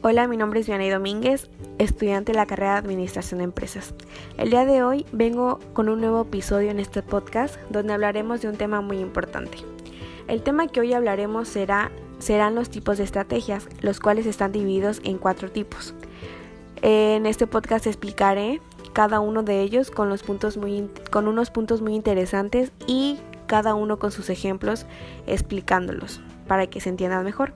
Hola, mi nombre es Vianey Domínguez, estudiante de la carrera de Administración de Empresas. El día de hoy vengo con un nuevo episodio en este podcast donde hablaremos de un tema muy importante. El tema que hoy hablaremos será, serán los tipos de estrategias, los cuales están divididos en cuatro tipos. En este podcast explicaré cada uno de ellos con, los puntos muy, con unos puntos muy interesantes y cada uno con sus ejemplos explicándolos para que se entiendan mejor.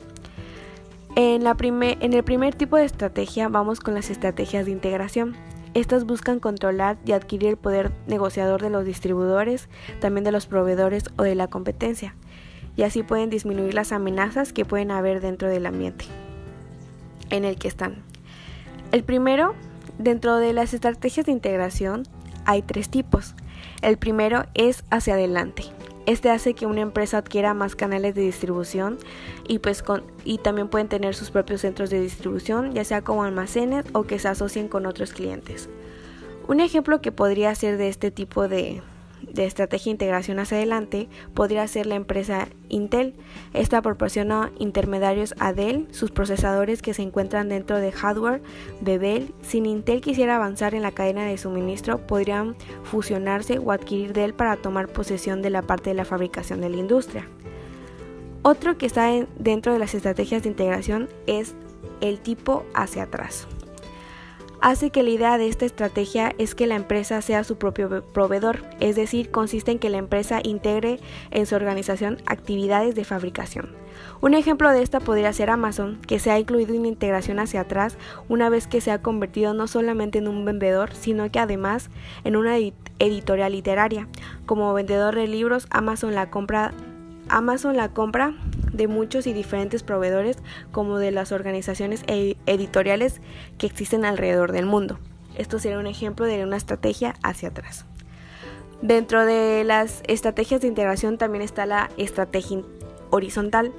En, el primer tipo de estrategia vamos con las estrategias de integración. Estas buscan controlar y adquirir el poder negociador de los distribuidores, también de los proveedores o de la competencia, y así pueden disminuir las amenazas que pueden haber dentro del ambiente en el que están. El primero, dentro de las estrategias de integración, hay tres tipos. El primero es hacia adelante. Este hace que una empresa adquiera más canales de distribución y, pues y también pueden tener sus propios centros de distribución, ya sea como almacenes o que se asocien con otros clientes. Un ejemplo que podría ser de este tipo de, de estrategia de integración hacia adelante podría ser la empresa Intel. Esta proporciona intermediarios a Dell, sus procesadores que se encuentran dentro de hardware de Dell. Si Intel quisiera avanzar en la cadena de suministro, podrían fusionarse o adquirir Dell para tomar posesión de la parte de la fabricación de la industria. Otro que está dentro de las estrategias de integración es el tipo hacia atrás hace que la idea de esta estrategia es que la empresa sea su propio proveedor, es decir, consiste en que la empresa integre en su organización actividades de fabricación. Un ejemplo de esta podría ser Amazon, que se ha incluido una integración hacia atrás una vez que se ha convertido no solamente en un vendedor, sino que además en una editorial literaria. Como vendedor de libros, Amazon la compra Amazon la compra de muchos y diferentes proveedores como de las organizaciones e-, editoriales que existen alrededor del mundo. Esto sería un ejemplo de una estrategia hacia atrás. Dentro de las estrategias de integración también está la estrategia horizontal.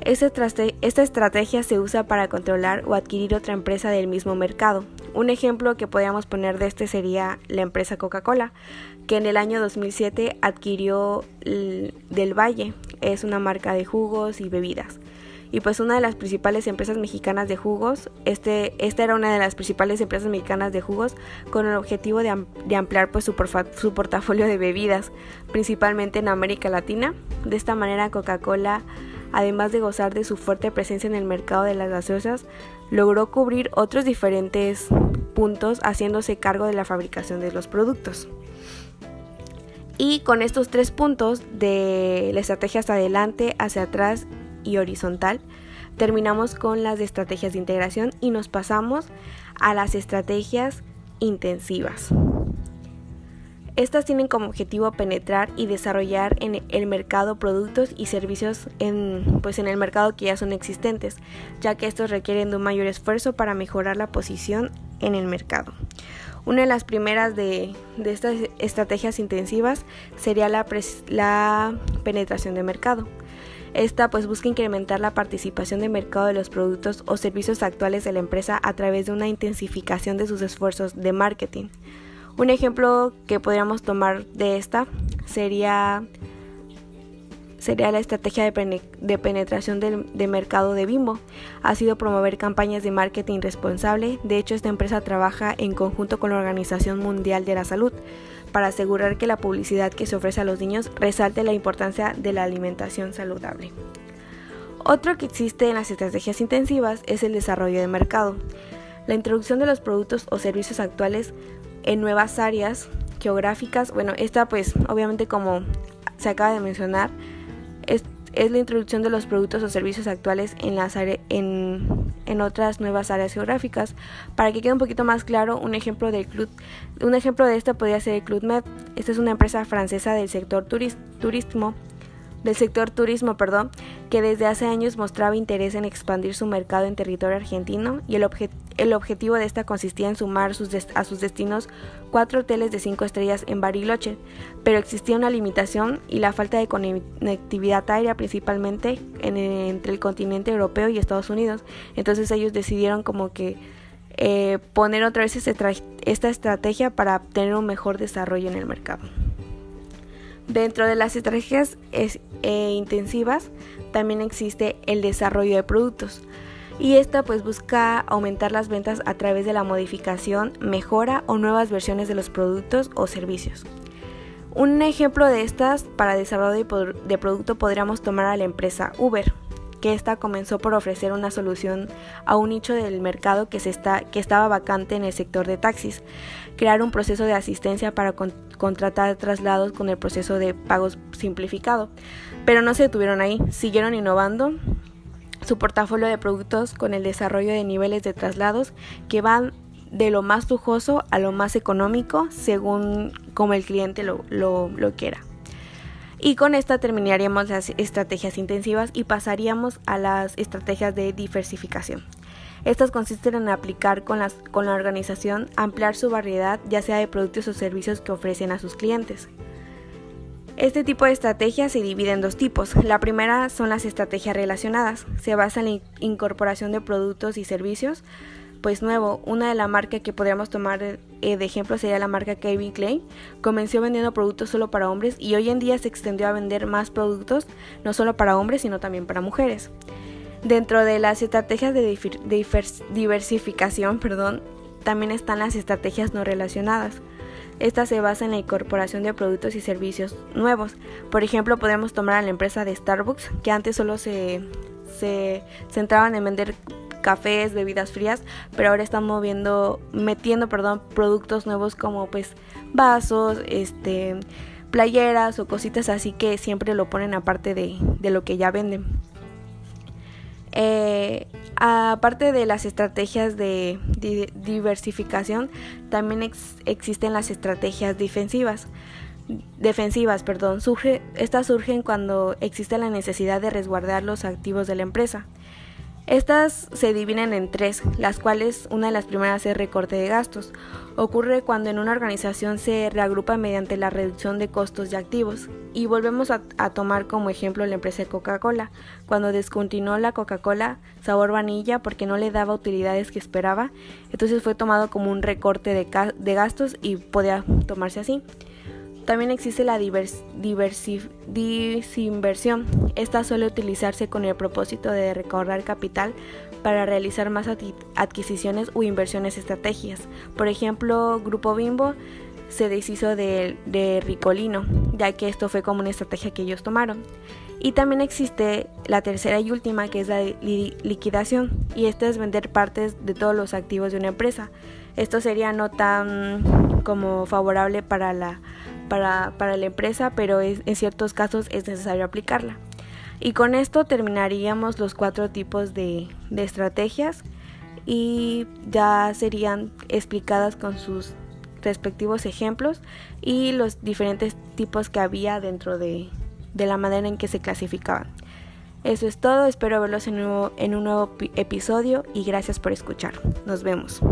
Esta, estrategia se usa para controlar o adquirir otra empresa del mismo mercado. Un ejemplo que podríamos poner de este sería la empresa Coca-Cola, que en el año 2007 adquirió Del Valle, es una marca de jugos y bebidas. Y pues una de las principales empresas mexicanas de jugos, este, esta era una de las principales empresas mexicanas de jugos con el objetivo de, ampliar pues su, su portafolio de bebidas, principalmente en América Latina. De esta manera Coca-Cola, además de gozar de su fuerte presencia en el mercado de las gaseosas, logró cubrir otros diferentes puntos haciéndose cargo de la fabricación de los productos. Y con estos tres puntos de la estrategia hacia adelante, hacia atrás y horizontal, terminamos con las estrategias de integración y nos pasamos a las estrategias intensivas. Estas tienen como objetivo penetrar y desarrollar en el mercado productos y servicios en, pues en el mercado que ya son existentes, ya que estos requieren de un mayor esfuerzo para mejorar la posición en el mercado. Una de las primeras de, estas estrategias intensivas sería la, la penetración de mercado. Esta pues busca incrementar la participación de mercado de los productos o servicios actuales de la empresa a través de una intensificación de sus esfuerzos de marketing. Un ejemplo que podríamos tomar de esta sería sería la estrategia de, penetración de, mercado de Bimbo. Ha sido promover campañas de marketing responsable. De hecho, esta empresa trabaja en conjunto con la Organización Mundial de la Salud para asegurar que la publicidad que se ofrece a los niños resalte la importancia de la alimentación saludable. Otro que existe en las estrategias intensivas es el desarrollo de mercado. La introducción de los productos o servicios actuales en nuevas áreas geográficas. Bueno, esta pues obviamente como se acaba de mencionar, es, la introducción de los productos o servicios actuales en, las en, en, otras nuevas áreas geográficas. Para que quede un poquito más claro, un ejemplo, del club, un ejemplo de esto podría ser el Club Med. Esta es una empresa francesa del sector turismo del sector turismo, perdón, que desde hace años mostraba interés en expandir su mercado en territorio argentino y el, el objetivo de esta consistía en sumar a sus destinos cuatro hoteles de cinco estrellas en Bariloche, pero existía una limitación y la falta de conectividad aérea principalmente entre el continente europeo y Estados Unidos. Entonces ellos decidieron como que eh, poner otra vez esta estrategia para tener un mejor desarrollo en el mercado. Dentro de las estrategias eh, intensivas también existe el desarrollo de productos. Y esta pues busca aumentar las ventas a través de la modificación, mejora o nuevas versiones de los productos o servicios. Un ejemplo de estas para desarrollo de producto podríamos tomar a la empresa Uber, que esta comenzó por ofrecer una solución a un nicho del mercado que, se está, que estaba vacante en el sector de taxis, crear un proceso de asistencia para contratar traslados con el proceso de pagos simplificado. Pero no se detuvieron ahí, siguieron innovando su portafolio de productos con el desarrollo de niveles de traslados que van de lo más lujoso a lo más económico según como el cliente lo, lo, quiera. Y con esta terminaríamos las estrategias intensivas y pasaríamos a las estrategias de diversificación. Estas consisten en aplicar con, las, con la organización ampliar su variedad ya sea de productos o servicios que ofrecen a sus clientes. Este tipo de estrategias se divide en dos tipos. La primera son las estrategias relacionadas. Se basa en la incorporación de productos y servicios. Pues nuevo, una de las marcas que podríamos tomar eh, de ejemplo sería la marca Kevin Klein. Comenzó vendiendo productos solo para hombres y hoy en día se extendió a vender más productos, no solo para hombres, sino también para mujeres. Dentro de las estrategias de diversificación, perdón, también están las estrategias no relacionadas. Esta se basa en la incorporación de productos y servicios nuevos. Por ejemplo, podemos tomar a la empresa de Starbucks, que antes solo se, se centraban en vender cafés, bebidas frías, pero ahora están moviendo, metiendo, perdón, productos nuevos como pues vasos, este, playeras o cositas así que siempre lo ponen aparte de, de lo que ya venden. Eh, aparte de las estrategias de, diversificación, también existen las estrategias defensivas. Defensivas, perdón, surge, estas surgen cuando existe la necesidad de resguardar los activos de la empresa. Estas se dividen en tres, las cuales una de las primeras es recorte de gastos. Ocurre cuando en una organización se reagrupa mediante la reducción de costos y activos. Y volvemos a, tomar como ejemplo la empresa Coca-Cola, cuando descontinuó la Coca-Cola sabor vanilla porque no le daba utilidades que esperaba, entonces fue tomado como un recorte de gastos y podía tomarse así. También existe la disinversión. Esta suele utilizarse con el propósito de recaudar capital para realizar más adquisiciones o inversiones estrategias. Por ejemplo, Grupo Bimbo se deshizo de, de, Ricolino, ya que esto fue como una estrategia que ellos tomaron. Y también existe la tercera y última, que es la liquidación, y esta es vender partes de todos los activos de una empresa. Esto sería no tan como favorable para la para, la empresa, pero en ciertos casos es necesario aplicarla. Y con esto terminaríamos los cuatro tipos de, de estrategias y ya serían explicadas con sus respectivos ejemplos y los diferentes tipos que había dentro de, de la manera en que se clasificaban. Eso es todo, espero verlos en, nuevo, en un nuevo episodio y gracias por escuchar. Nos vemos.